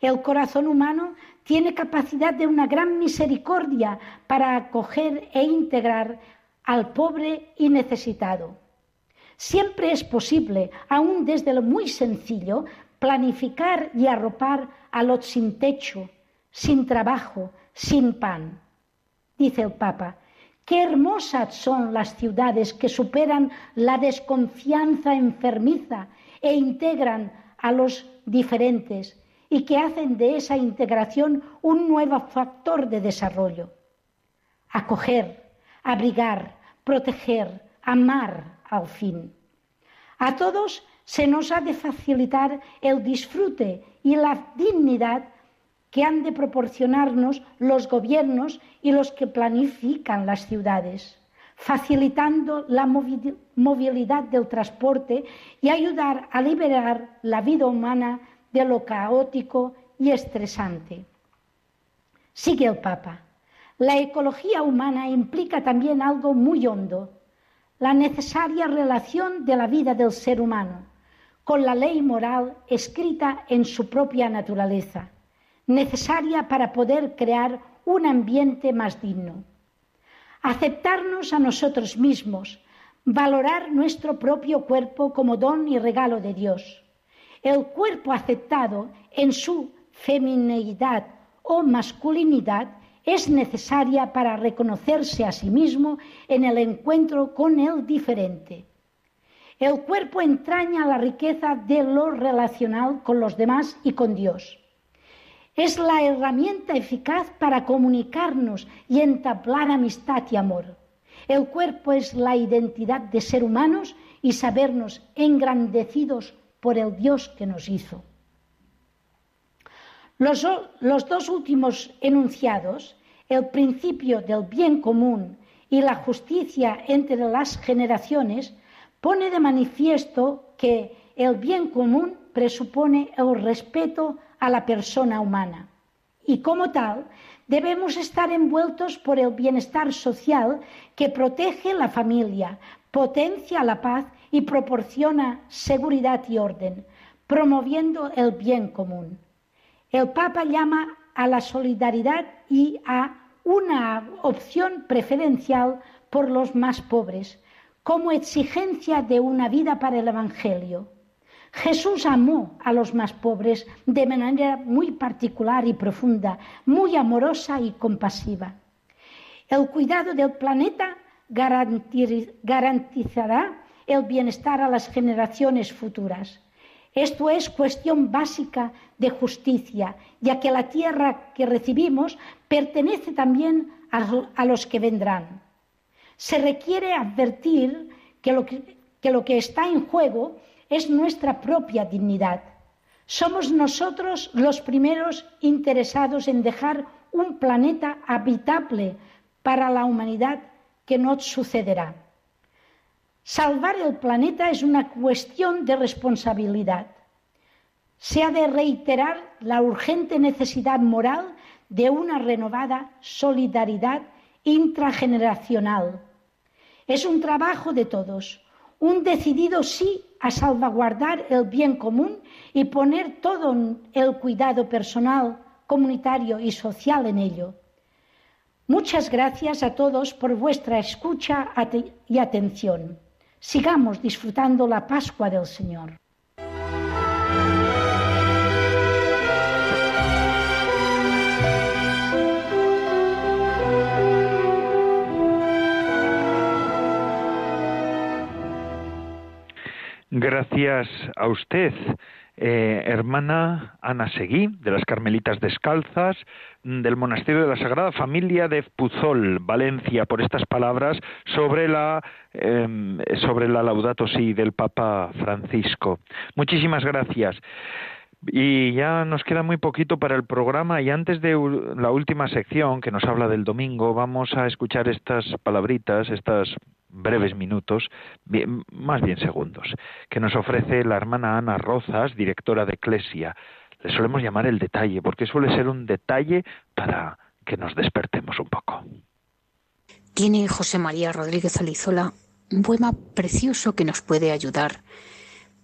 El corazón humano tiene capacidad de una gran misericordia para acoger e integrar al pobre y necesitado. Siempre es posible, aún desde lo muy sencillo, planificar y arropar a los sin techo, sin trabajo, sin pan. Dice el Papa, qué hermosas son las ciudades que superan la desconfianza enfermiza e integran a los diferentes y que hacen de esa integración un nuevo factor de desarrollo. Acoger, abrigar, proteger, amar al fin. A todos se nos ha de facilitar el disfrute y la dignidad que han de proporcionarnos los gobiernos y los que planifican las ciudades. facilitando la movilidad del transporte y ayudar a liberar la vida humana de lo caótico y estresante. Sigue el Papa. La ecología humana implica también algo muy hondo, la necesaria relación de la vida del ser humano con la ley moral escrita en su propia naturaleza, necesaria para poder crear un ambiente más digno. Aceptarnos a nosotros mismos, valorar nuestro propio cuerpo como don y regalo de Dios. El cuerpo aceptado en su femineidad o masculinidad es necesaria para reconocerse a sí mismo en el encuentro con el diferente. El cuerpo entraña la riqueza de lo relacional con los demás y con Dios. Es la herramienta eficaz para comunicarnos y entablar amistad y amor. El cuerpo es la identidad de ser humanos y sabernos engrandecidos por el Dios que nos hizo. Los, los dos últimos enunciados, el principio del bien común y la justicia entre las generaciones, pone de manifiesto que el bien común presupone el respeto a la persona humana y como tal debemos estar envueltos por el bienestar social que protege la familia, potencia la paz y proporciona seguridad y orden, promoviendo el bien común. El Papa llama a la solidaridad y a una opción preferencial por los más pobres, como exigencia de una vida para el Evangelio. Jesús amó a los más pobres de manera muy particular y profunda, muy amorosa y compasiva. El cuidado del planeta garantizará el bienestar a las generaciones futuras. Esto es cuestión básica de justicia, ya que la tierra que recibimos pertenece también a, los que vendrán. Se requiere advertir que lo que, está en juego es nuestra propia dignidad. Somos nosotros los primeros interesados en dejar un planeta habitable para la humanidad que nos sucederá. Salvar el planeta es una cuestión de responsabilidad. Se ha de reiterar la urgente necesidad moral de una renovada solidaridad intrageneracional. Es un trabajo de todos, un decidido sí a salvaguardar el bien común y poner todo el cuidado personal, comunitario y social en ello. Muchas gracias a todos por vuestra escucha y atención. Sigamos disfrutando la Pascua del Señor. Gracias a usted, eh, hermana Ana Seguí, de las Carmelitas Descalzas, del Monasterio de la Sagrada Familia de Puzol, Valencia, por estas palabras sobre la, em, sobre la Laudato del Papa Francisco. Muchísimas gracias. Y ya nos queda muy poquito para el programa y antes de la última sección que nos habla del domingo, vamos a escuchar estas palabritas, estas breves minutos, más bien segundos, que nos ofrece la hermana Ana Rozas, directora de Eclesia. Le solemos llamar el detalle, porque suele ser un detalle para que nos despertemos un poco. Tiene José María Rodríguez Alizola un poema precioso que nos puede ayudar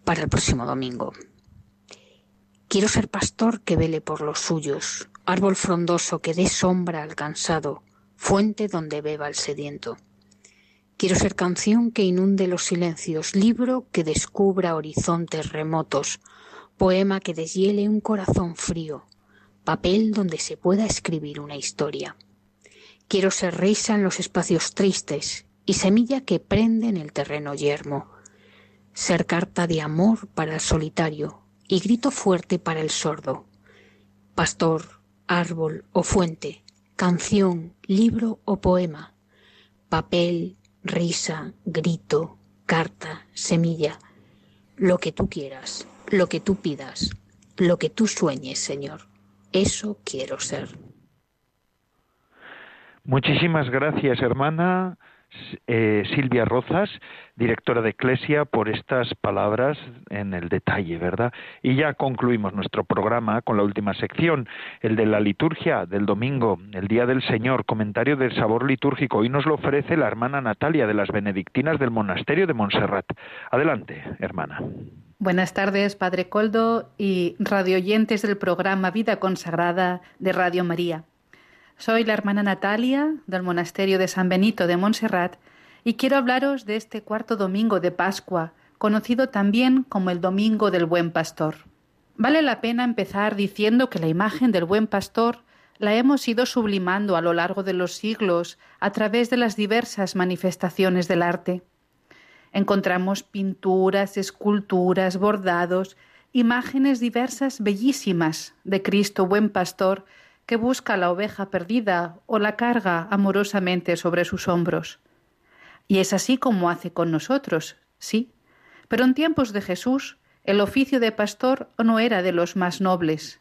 para el próximo domingo. Quiero ser pastor que vele por los suyos, árbol frondoso que dé sombra al cansado, fuente donde beba el sediento. Quiero ser canción que inunde los silencios, libro que descubra horizontes remotos, poema que deshiele un corazón frío, papel donde se pueda escribir una historia. Quiero ser risa en los espacios tristes y semilla que prende en el terreno yermo, ser carta de amor para el solitario y grito fuerte para el sordo, pastor, árbol o fuente, canción, libro o poema, papel, risa, grito, carta, semilla, lo que tú quieras, lo que tú pidas, lo que tú sueñes, Señor. Eso quiero ser. Muchísimas gracias, hermana. Eh, Silvia Rozas, directora de Eclesia, por estas palabras en el detalle, ¿verdad? Y ya concluimos nuestro programa con la última sección, el de la liturgia del domingo, el Día del Señor, comentario del sabor litúrgico. Hoy nos lo ofrece la hermana Natalia de las Benedictinas del Monasterio de Montserrat. Adelante, hermana. Buenas tardes, Padre Coldo y radioyentes del programa Vida Consagrada de Radio María. Soy la hermana Natalia del Monasterio de San Benito de Montserrat y quiero hablaros de este cuarto domingo de Pascua, conocido también como el Domingo del Buen Pastor. Vale la pena empezar diciendo que la imagen del Buen Pastor la hemos ido sublimando a lo largo de los siglos a través de las diversas manifestaciones del arte. Encontramos pinturas, esculturas, bordados, imágenes diversas bellísimas de Cristo Buen Pastor que busca la oveja perdida o la carga amorosamente sobre sus hombros. Y es así como hace con nosotros, sí. Pero en tiempos de Jesús, el oficio de pastor no era de los más nobles,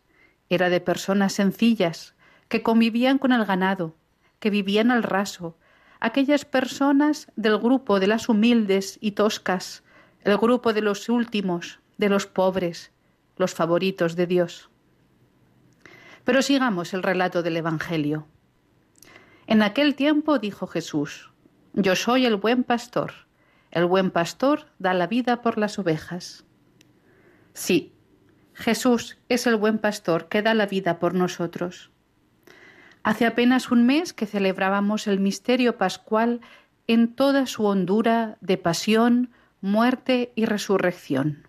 era de personas sencillas, que convivían con el ganado, que vivían al raso, aquellas personas del grupo de las humildes y toscas, el grupo de los últimos, de los pobres, los favoritos de Dios. Pero sigamos el relato del Evangelio. En aquel tiempo dijo Jesús, Yo soy el buen pastor. El buen pastor da la vida por las ovejas. Sí, Jesús es el buen pastor que da la vida por nosotros. Hace apenas un mes que celebrábamos el misterio pascual en toda su hondura de pasión, muerte y resurrección.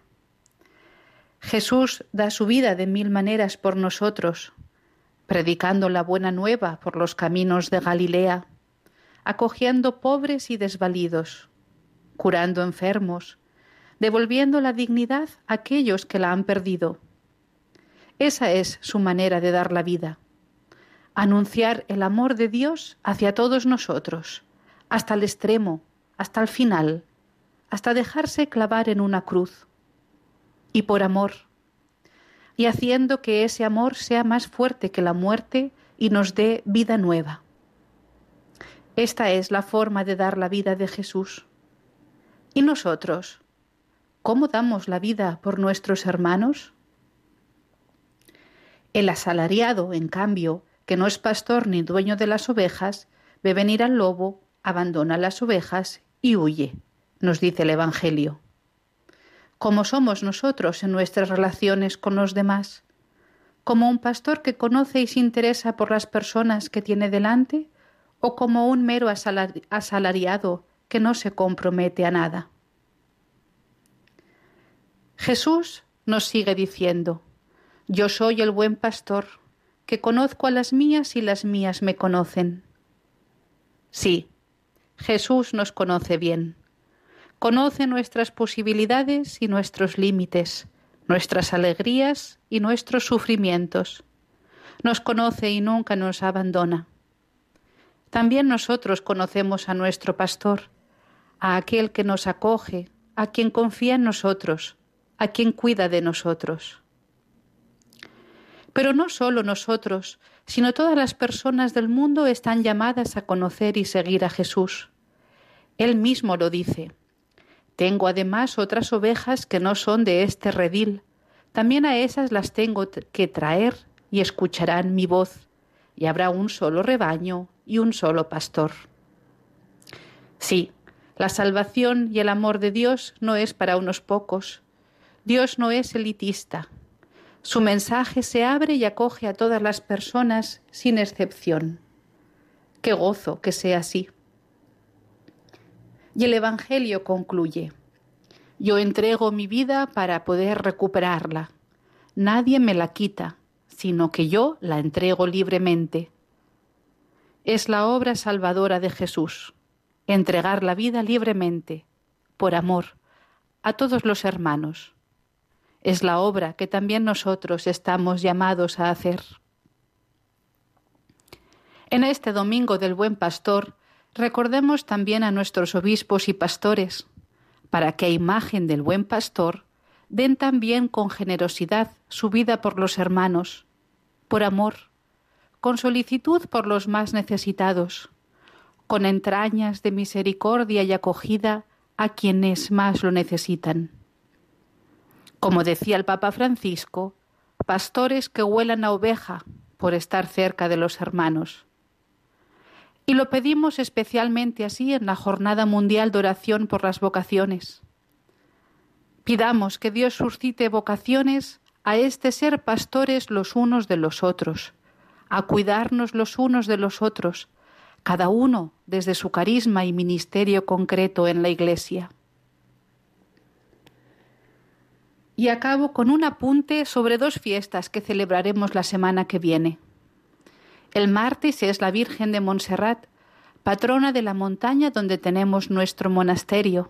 Jesús da su vida de mil maneras por nosotros, predicando la buena nueva por los caminos de Galilea, acogiendo pobres y desvalidos, curando enfermos, devolviendo la dignidad a aquellos que la han perdido. Esa es su manera de dar la vida, anunciar el amor de Dios hacia todos nosotros, hasta el extremo, hasta el final, hasta dejarse clavar en una cruz. Y por amor, y haciendo que ese amor sea más fuerte que la muerte y nos dé vida nueva. Esta es la forma de dar la vida de Jesús. ¿Y nosotros? ¿Cómo damos la vida por nuestros hermanos? El asalariado, en cambio, que no es pastor ni dueño de las ovejas, ve venir al lobo, abandona las ovejas y huye, nos dice el Evangelio como somos nosotros en nuestras relaciones con los demás, como un pastor que conoce y se interesa por las personas que tiene delante, o como un mero asalariado que no se compromete a nada. Jesús nos sigue diciendo, yo soy el buen pastor, que conozco a las mías y las mías me conocen. Sí, Jesús nos conoce bien Conoce nuestras posibilidades y nuestros límites, nuestras alegrías y nuestros sufrimientos. Nos conoce y nunca nos abandona. También nosotros conocemos a nuestro pastor, a aquel que nos acoge, a quien confía en nosotros, a quien cuida de nosotros. Pero no solo nosotros, sino todas las personas del mundo están llamadas a conocer y seguir a Jesús. Él mismo lo dice. Tengo además otras ovejas que no son de este redil. También a esas las tengo que traer y escucharán mi voz, y habrá un solo rebaño y un solo pastor. Sí, la salvación y el amor de Dios no es para unos pocos. Dios no es elitista. Su mensaje se abre y acoge a todas las personas sin excepción. Qué gozo que sea así. Y el Evangelio concluye, yo entrego mi vida para poder recuperarla. Nadie me la quita, sino que yo la entrego libremente. Es la obra salvadora de Jesús, entregar la vida libremente, por amor, a todos los hermanos. Es la obra que también nosotros estamos llamados a hacer. En este domingo del Buen Pastor, Recordemos también a nuestros obispos y pastores, para que a imagen del buen pastor den también con generosidad su vida por los hermanos, por amor, con solicitud por los más necesitados, con entrañas de misericordia y acogida a quienes más lo necesitan. Como decía el Papa Francisco, pastores que huelan a oveja por estar cerca de los hermanos. Y lo pedimos especialmente así en la Jornada Mundial de Oración por las Vocaciones. Pidamos que Dios suscite vocaciones a este ser pastores los unos de los otros, a cuidarnos los unos de los otros, cada uno desde su carisma y ministerio concreto en la Iglesia. Y acabo con un apunte sobre dos fiestas que celebraremos la semana que viene. El martes es la Virgen de Montserrat, patrona de la montaña donde tenemos nuestro monasterio.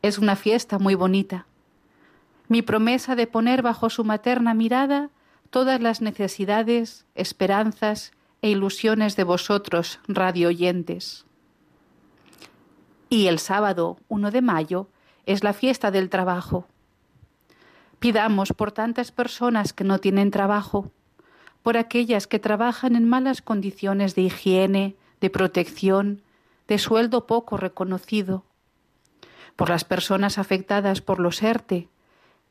Es una fiesta muy bonita. Mi promesa de poner bajo su materna mirada todas las necesidades, esperanzas e ilusiones de vosotros, radio oyentes. Y el sábado 1 de mayo es la fiesta del trabajo. Pidamos por tantas personas que no tienen trabajo, por aquellas que trabajan en malas condiciones de higiene, de protección, de sueldo poco reconocido, por las personas afectadas por los ERTE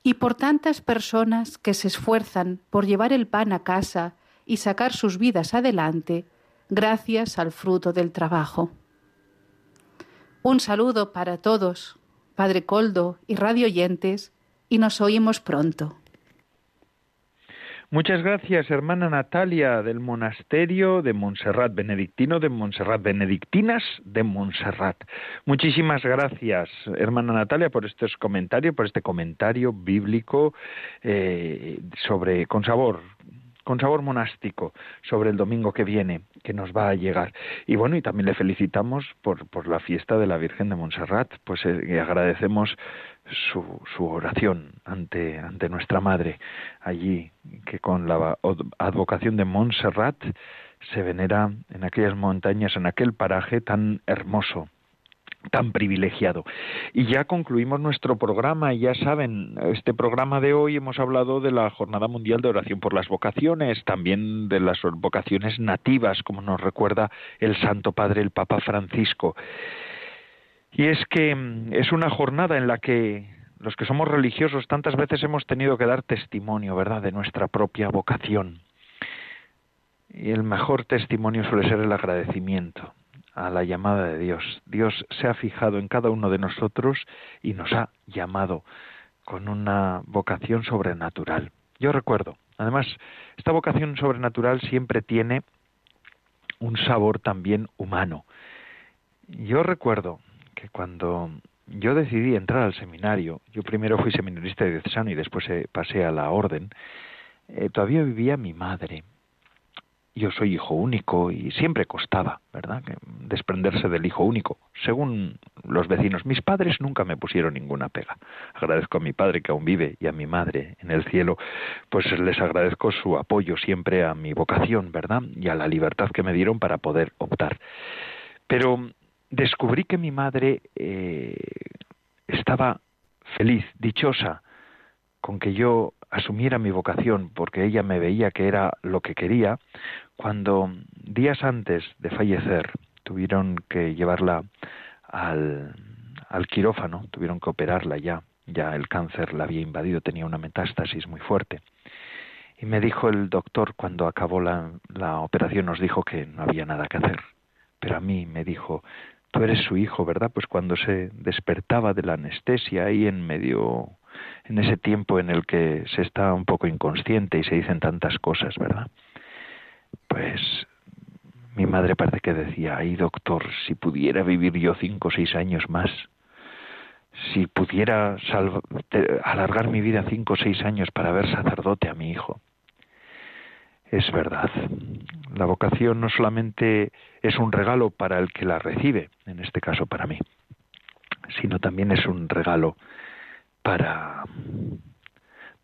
y por tantas personas que se esfuerzan por llevar el pan a casa y sacar sus vidas adelante gracias al fruto del trabajo. Un saludo para todos, Padre Coldo y radio oyentes, y nos oímos pronto. Muchas gracias, hermana Natalia del monasterio de Montserrat, benedictino de Montserrat, benedictinas de Montserrat. Muchísimas gracias, hermana Natalia, por estos comentarios, por este comentario bíblico eh, sobre con sabor, con sabor monástico sobre el domingo que viene, que nos va a llegar. Y bueno, y también le felicitamos por, por la fiesta de la Virgen de Montserrat, pues eh, agradecemos su, su oración ante, ante nuestra Madre allí, que con la advocación de Montserrat se venera en aquellas montañas, en aquel paraje tan hermoso tan privilegiado. Y ya concluimos nuestro programa y ya saben, este programa de hoy hemos hablado de la Jornada Mundial de Oración por las Vocaciones, también de las vocaciones nativas, como nos recuerda el Santo Padre, el Papa Francisco. Y es que mm, es una jornada en la que los que somos religiosos tantas veces hemos tenido que dar testimonio, ¿verdad?, de nuestra propia vocación. Y el mejor testimonio suele ser el agradecimiento a la llamada de Dios. Dios se ha fijado en cada uno de nosotros y nos ha llamado con una vocación sobrenatural. Yo recuerdo, además, esta vocación sobrenatural siempre tiene un sabor también humano. Yo recuerdo que cuando yo decidí entrar al seminario, yo primero fui seminarista de diocesano y después eh, pasé a la orden, eh, todavía vivía mi madre yo soy hijo único y siempre costaba, ¿verdad?, desprenderse del hijo único. Según los vecinos, mis padres nunca me pusieron ninguna pega. Agradezco a mi padre que aún vive y a mi madre en el cielo, pues les agradezco su apoyo siempre a mi vocación, ¿verdad?, y a la libertad que me dieron para poder optar. Pero descubrí que mi madre eh, estaba feliz, dichosa, con que yo asumiera mi vocación porque ella me veía que era lo que quería, cuando días antes de fallecer tuvieron que llevarla al, al quirófano, tuvieron que operarla ya, ya el cáncer la había invadido, tenía una metástasis muy fuerte. Y me dijo el doctor cuando acabó la, la operación, nos dijo que no había nada que hacer. Pero a mí me dijo, tú eres su hijo, ¿verdad? Pues cuando se despertaba de la anestesia ahí en medio en ese tiempo en el que se está un poco inconsciente y se dicen tantas cosas, ¿verdad? Pues mi madre parece que decía, ay doctor, si pudiera vivir yo cinco o seis años más, si pudiera alargar mi vida cinco o seis años para ver sacerdote a mi hijo. Es verdad, la vocación no solamente es un regalo para el que la recibe, en este caso para mí, sino también es un regalo para,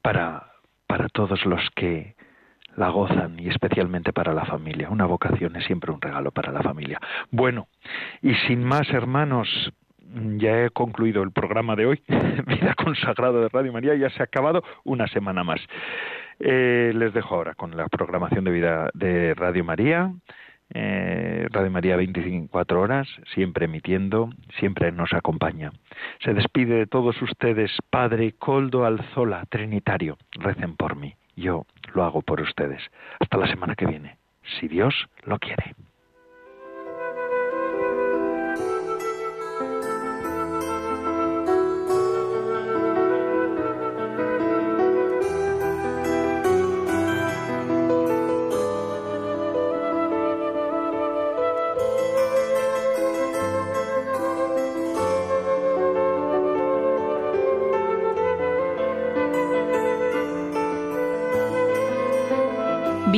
para, para todos los que la gozan y especialmente para la familia. Una vocación es siempre un regalo para la familia. Bueno, y sin más hermanos, ya he concluido el programa de hoy, [laughs] Vida Consagrada de Radio María, ya se ha acabado una semana más. Eh, les dejo ahora con la programación de Vida de Radio María eh, Radio María 24 horas, siempre emitiendo, siempre nos acompaña. Se despide de todos ustedes, Padre Coldo Alzola, Trinitario. Recen por mí, yo lo hago por ustedes. Hasta la semana que viene, si Dios lo quiere.